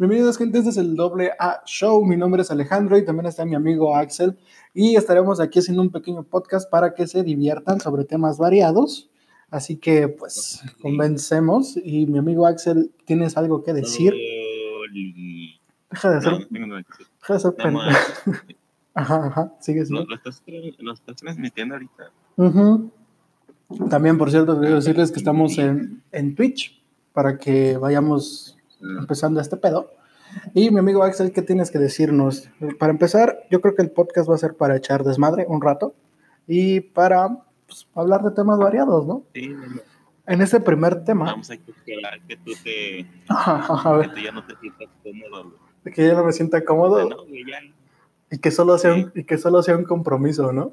Bienvenidos, gente. Este es el doble A Show. Mi nombre es Alejandro y también está mi amigo Axel. Y estaremos aquí haciendo un pequeño podcast para que se diviertan sobre temas variados. Así que, pues, convencemos. Y mi amigo Axel, ¿tienes algo que decir? Deja de. No, no decir. Deja de más. Ajá, ajá. Sigue, sigue. Lo, estás, lo estás transmitiendo ahorita. También, por cierto, quiero decirles que estamos en, en Twitch para que vayamos empezando este pedo. Y mi amigo Axel, ¿qué tienes que decirnos? Para empezar, yo creo que el podcast va a ser para echar desmadre un rato y para pues, hablar de temas variados, ¿no? Sí. En este primer tema, Vamos a esperar que tú te. a Que tú ya no te sientas cómodo, güey. que ya no me sienta cómodo No, güey, ya. y que solo sea un, y que solo sea un compromiso, ¿no?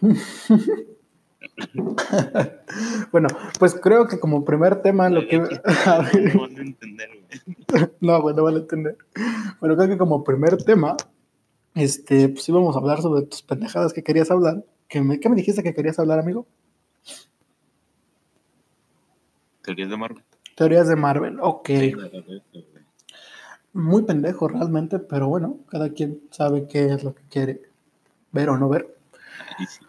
bueno, pues creo que como primer tema lo que... No van a entender. No, güey, no vale entender. Pero creo que como primer tema, este, pues íbamos a hablar sobre tus pendejadas que querías hablar. ¿Qué me, qué me dijiste que querías hablar, amigo? Teorías de Marvel. Teorías de Marvel. Ok. Sí, la verdad. Muy pendejo realmente, pero bueno, cada quien sabe qué es lo que quiere ver o no ver. Ay, sí.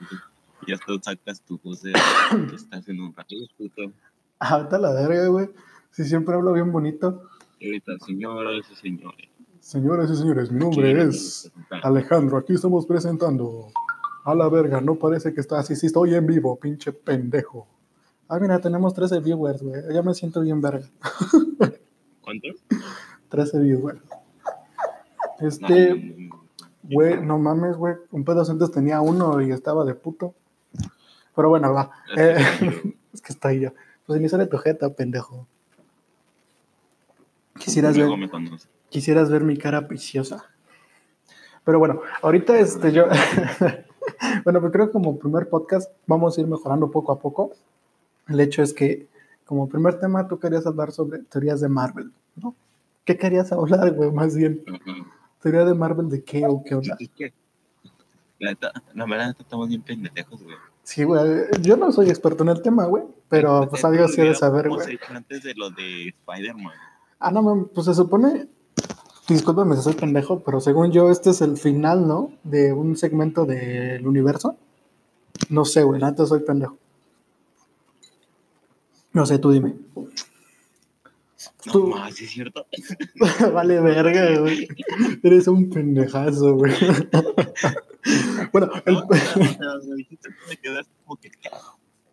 Ya tú sacas tu voz de que estás en un ratito, puto. Ah, vete a la verga, güey. Si siempre hablo bien bonito. Ahorita, señoras y señores. Señoras y señores, mi nombre es Alejandro. Aquí estamos presentando. A la verga, no parece que está así. Sí, estoy en vivo, pinche pendejo. Ah, mira, tenemos 13 viewers, güey. Ya me siento bien verga. ¿Cuántos? 13 viewers. Este, güey, no mames, güey. Un pedo antes tenía uno y estaba de puto. Pero bueno, va. Eh, es que está ahí ya. Pues ni sale tu jeta, pendejo. Quisieras ver, quisieras ver mi cara preciosa. Pero bueno, ahorita este yo. bueno, pues creo que como primer podcast vamos a ir mejorando poco a poco. El hecho es que, como primer tema, tú querías hablar sobre teorías de Marvel, ¿no? ¿Qué querías hablar, güey? Más bien. ¿teoría de Marvel de qué o qué onda? La neta, la verdad, estamos bien pendejos, güey. Sí, güey, yo no soy experto en el tema, güey, pero pues algo sí de saber, güey. antes de lo de Spider-Man. Ah, no, pues se supone, discúlpame si soy pendejo, pero según yo este es el final, ¿no? De un segmento del universo. No sé, güey, neta soy pendejo. No sé, tú dime. No más, ¿sí es cierto? vale verga, güey. Eres un pendejazo, güey. bueno, el-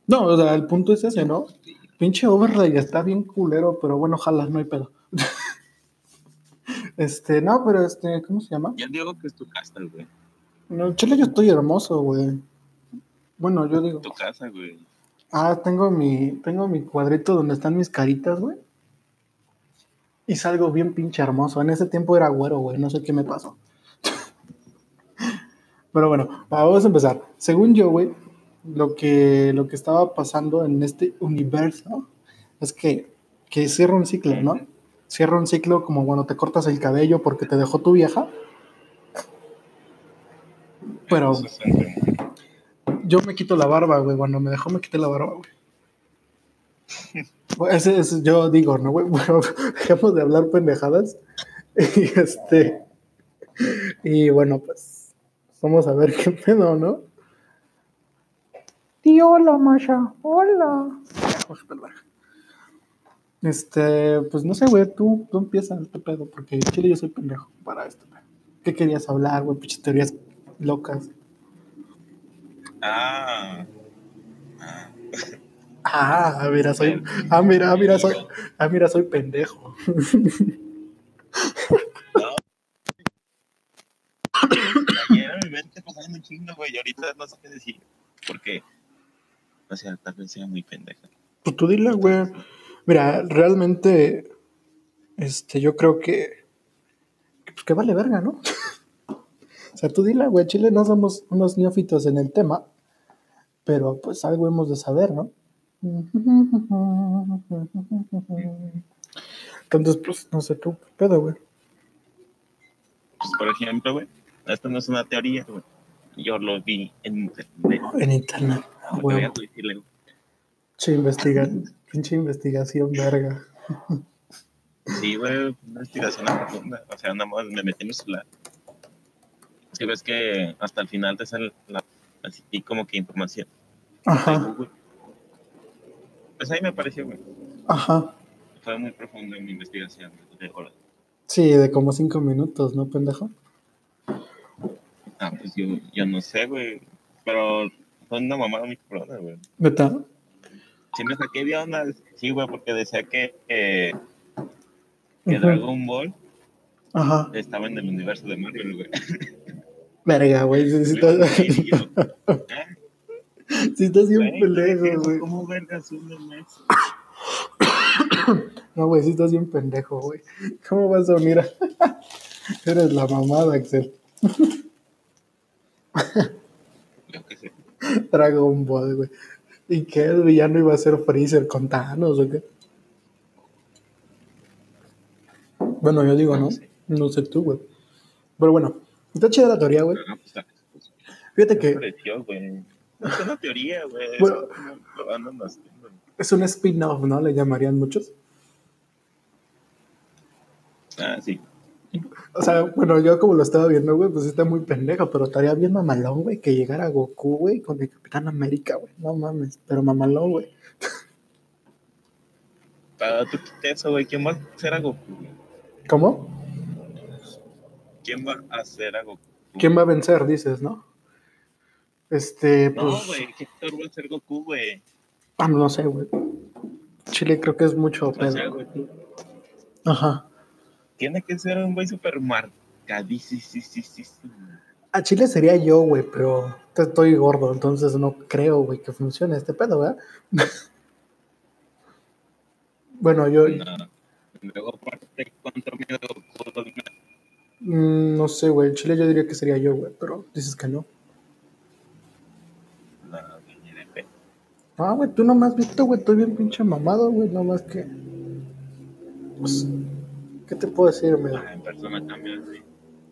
no, o sea, el punto es ese, ¿no? Pinche overlay está bien culero, pero bueno, ojalá, no hay pedo. este, no, pero este, ¿cómo se llama? Ya digo que es tu casa, güey. No, chile, yo estoy hermoso, güey. Bueno, yo digo. Tu casa, güey. Ah, tengo mi, tengo mi cuadrito donde están mis caritas, güey. Y salgo bien pinche hermoso. En ese tiempo era güero, güey. No sé qué me pasó. Pero bueno, vamos a empezar. Según yo, güey, lo que, lo que estaba pasando en este universo es que, que cierra un ciclo, ¿no? Cierra un ciclo como cuando te cortas el cabello porque te dejó tu vieja. Pero yo me quito la barba, güey. Cuando me dejó, me quité la barba, güey. Bueno, Ese es, yo digo, ¿no, güey? Bueno, dejemos de hablar pendejadas. Y este. Y bueno, pues. Vamos a ver qué pedo, ¿no? Y hola, Masha. Hola. Este, pues no sé, güey, tú, tú empieza este pedo, porque en Chile yo soy pendejo para esto. güey. ¿Qué querías hablar, güey? Pinches teorías locas. Ah. Ah, mira, soy. Ah, mira, mira, soy. Ah, mira, soy pendejo. Ayer mi mente un chingo, güey. Y ahorita no sé qué decir. Porque. O sea, tal vez sea muy pendeja. Pues tú dile, güey. Mira, realmente. Este, yo creo que. que, Pues que vale verga, ¿no? o sea, tú dile, güey. Chile no somos unos neófitos en el tema. Pero pues algo hemos de saber, ¿no? Entonces, pues, no sé tú, ¿qué pedo, güey. Pues, por ejemplo, güey. Esto no es una teoría, güey. Yo lo vi en internet. En internet, voy a decirle, güey. Pinche investiga- pinche investigación, verga. Sí, güey, investigación profunda. O sea, nada más me metí en mi celular. Es que ves que hasta el final te sale la, así como que información. Ajá, Google. Pues ahí me apareció, güey. ajá. Fue muy profunda mi investigación de horas. Sí, de como cinco minutos, ¿no, pendejo? Ah, pues yo, yo no sé, güey. Pero fue una mamada muy cabrona, güey. ¿Neta? Sí me saqué de onda. Sí, güey, porque decía que, que. Dragon Ball Ajá. estaba en el universo de Marvel, güey. Verga, güey. Yo, ¿eh? Sí estás bien Güey, pendejo, güey. ¿Cómo vergas un mes? No, güey, sí estás bien pendejo, güey. ¿Cómo vas a unir a... Eres la mamada, Axel. Dragon Ball, güey. ¿Y qué? ¿El villano iba a ser Freezer con Thanos o qué? Bueno, yo digo, No ¿no? sé. Tú, güey. Pero bueno, está chida la teoría, güey. Pues, está- Fíjate que es una teoría, güey. es Bueno. es un spin-off, ¿no? Le llamarían muchos. Ah, sí. O sea, bueno, yo como lo estaba viendo, güey, pues está muy pendejo, pero estaría bien mamalón, güey, que llegara Goku, güey, con el Capitán América, güey. No mames, pero mamalón, güey. Para tú quitas eso, güey. ¿Quién va a hacer a Goku? ¿Cómo? ¿Quién va a hacer a Goku? ¿Quién va a vencer, dices, no? Este, pues... No, güey. ¿Qué actor va a ser Goku, güey? Ah, no sé, güey. Chile creo que es mucho sea, pedo. güey, Ajá. Tiene que ser un güey super marcadísimo. A Chile sería yo, güey, pero estoy gordo, entonces no creo, güey, que funcione este pedo, ¿verdad? bueno, yo No. Luego, aparte, ¿cuánto miedo mm, no sé, güey. En Chile yo diría que sería yo, güey, pero dices que. No, ni de pe- Ah, güey, tú no me has visto, güey, estoy bien pinche mamado, güey, no más que. Pues, ¿qué te puedo decir, güey? Ah, en persona cambia, sí.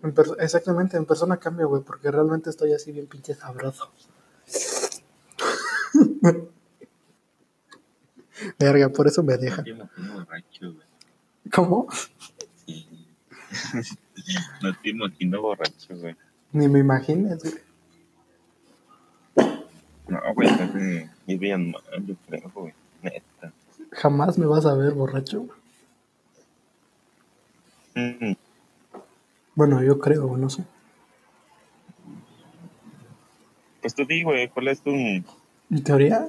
En per- Exactamente, en persona cambio, güey, porque realmente estoy así bien pinche sabroso. Verga, por eso me deja. ¿Cómo? Sí. No te imagino borracho, güey. Ni me imagines, güey. Güey, me veían mal, yo creo, güey. Neta. Jamás me vas a ver borracho. Mm, Bueno, yo creo, no sé. Pues tú di, güey, ¿cuál es tu, En teoría,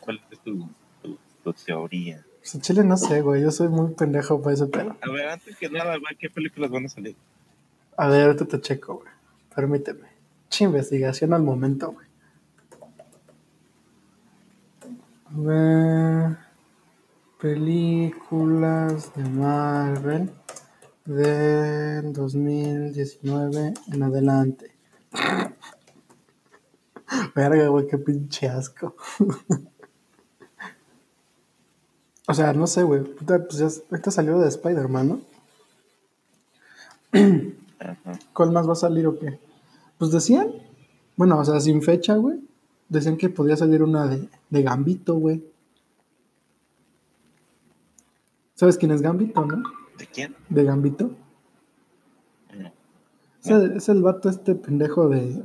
cuál es tu, tu, tu teoría? pues en Chile no sé, güey, yo soy muy pendejo para ese pedo. A ver, antes que nada, güey, ¿qué películas van a salir? A ver, ahorita te checo, güey. Permíteme. Che, investigación al momento, güey. A ver. Películas de Marvel de 2019 en adelante. Verga, güey, qué pinche asco. o sea, no sé, güey. Pues ya, ahorita salió de Spider-Man, ¿no? ¿Cuál más va a salir o qué? Pues decían, bueno, o sea, sin fecha, güey. Decían que podía salir una de, de Gambito, güey. ¿Sabes quién es Gambito, no? ¿De quién? De Gambito. No. Es el, es el vato este pendejo de,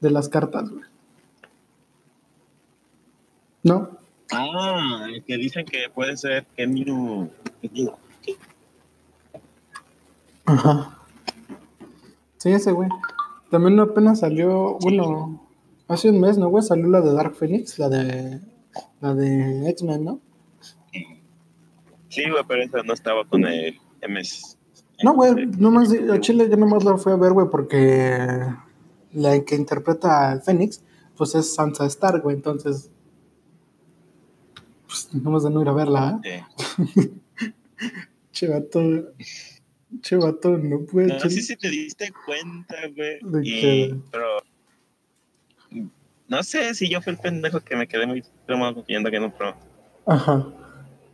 de las cartas, güey. ¿No? Ah, el que dicen que puede ser Emilio. Ajá. Sí, ese güey. También apenas salió, bueno, hace un mes, ¿no, güey? Salió la de Dark Phoenix, la de, la de X-Men, ¿no? Sí, güey, pero esa no estaba con el MS. No, güey, nomás, a Chile yo nomás la fui a ver, güey, porque la que interpreta al Fénix, pues es Sansa Stark, güey, entonces, pues nomás de no ir a verla, ¿eh? Sí. Che vato, che vato, no puede, No sé Chile. si te diste cuenta, güey. ¿De y-? Pero. No sé si yo fui el pendejo que me quedé muy traumado viendo que no, pero. Ajá,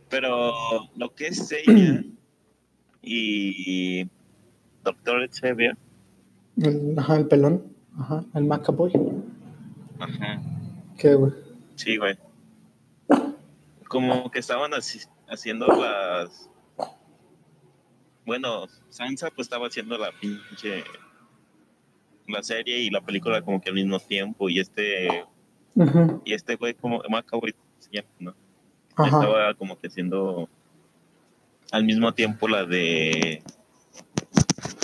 Pero lo que es ella y Doctor Xavier, el, ajá, el pelón, ajá, el Macaboy, ajá, ¿qué, güey? sí, güey. Como que estaban así- haciendo las bueno, Sansa pues estaba haciendo la pinche la serie y la película como que al mismo tiempo y este y este güey como Macaboy ¿no? Estaba como que haciendo al mismo tiempo la de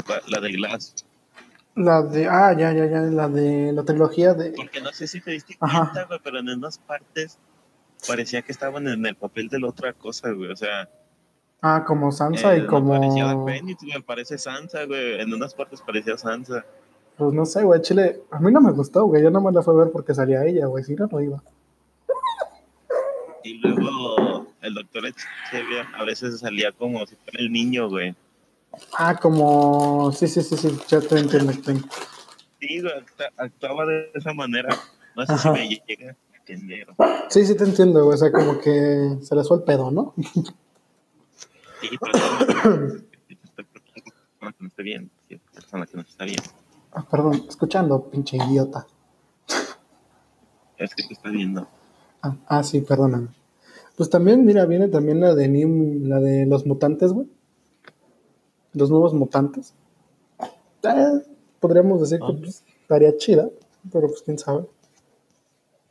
la, la de Glass. La de. Ah, ya, ya, ya. La de la trilogía de. Porque no sé si te diste cuenta, güey, pero en unas partes parecía que estaban en el papel de la otra cosa, güey. O sea, Ah, como Sansa eh, y como. parecía la Phoenix, güey, parece Sansa, güey. En unas partes parecía Sansa. Pues no sé, güey. Chile. A mí no me gustó, güey. Yo no me la fui a ver porque salía ella, güey. Si no, no iba. Y luego el doctor Xavier a veces salía como si fuera el niño, güey. Ah, como. Sí, sí, sí, sí. Ya te entiendo. Sí, güey, actuaba de esa manera. No sé Ajá. si me llega. Sí, sí, te entiendo, güey. O sea, como que se les fue el pedo, ¿no? Sí, pero no esté bien. Sí, persona que no está bien. Ah, perdón, escuchando, pinche idiota. Es que te está viendo. Ah, ah, sí, perdóname. Pues también, mira, viene también la de Nim, la de los mutantes, güey. Los nuevos mutantes. Eh, podríamos decir que Ah. pues, estaría chida, pero pues quién sabe.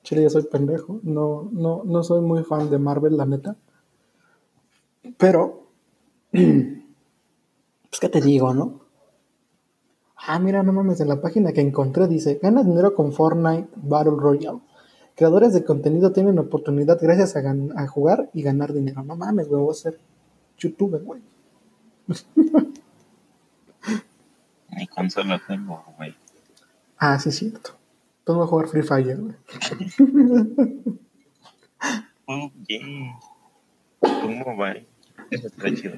Chile, yo soy pendejo. No, no, no soy muy fan de Marvel, la neta. Pero, pues, ¿qué te digo, no? Ah, mira, no mames, en la página que encontré dice, gana dinero con Fortnite Battle Royale. Creadores de contenido tienen oportunidad gracias a, jugar y ganar dinero. No mames, güey, voy a ser youtuber, güey. Ni consola tengo, güey. Ah, sí, es cierto. Pongo a jugar Free Fire, güey. Oh, yeah. ¿Cómo va? Eso está chido.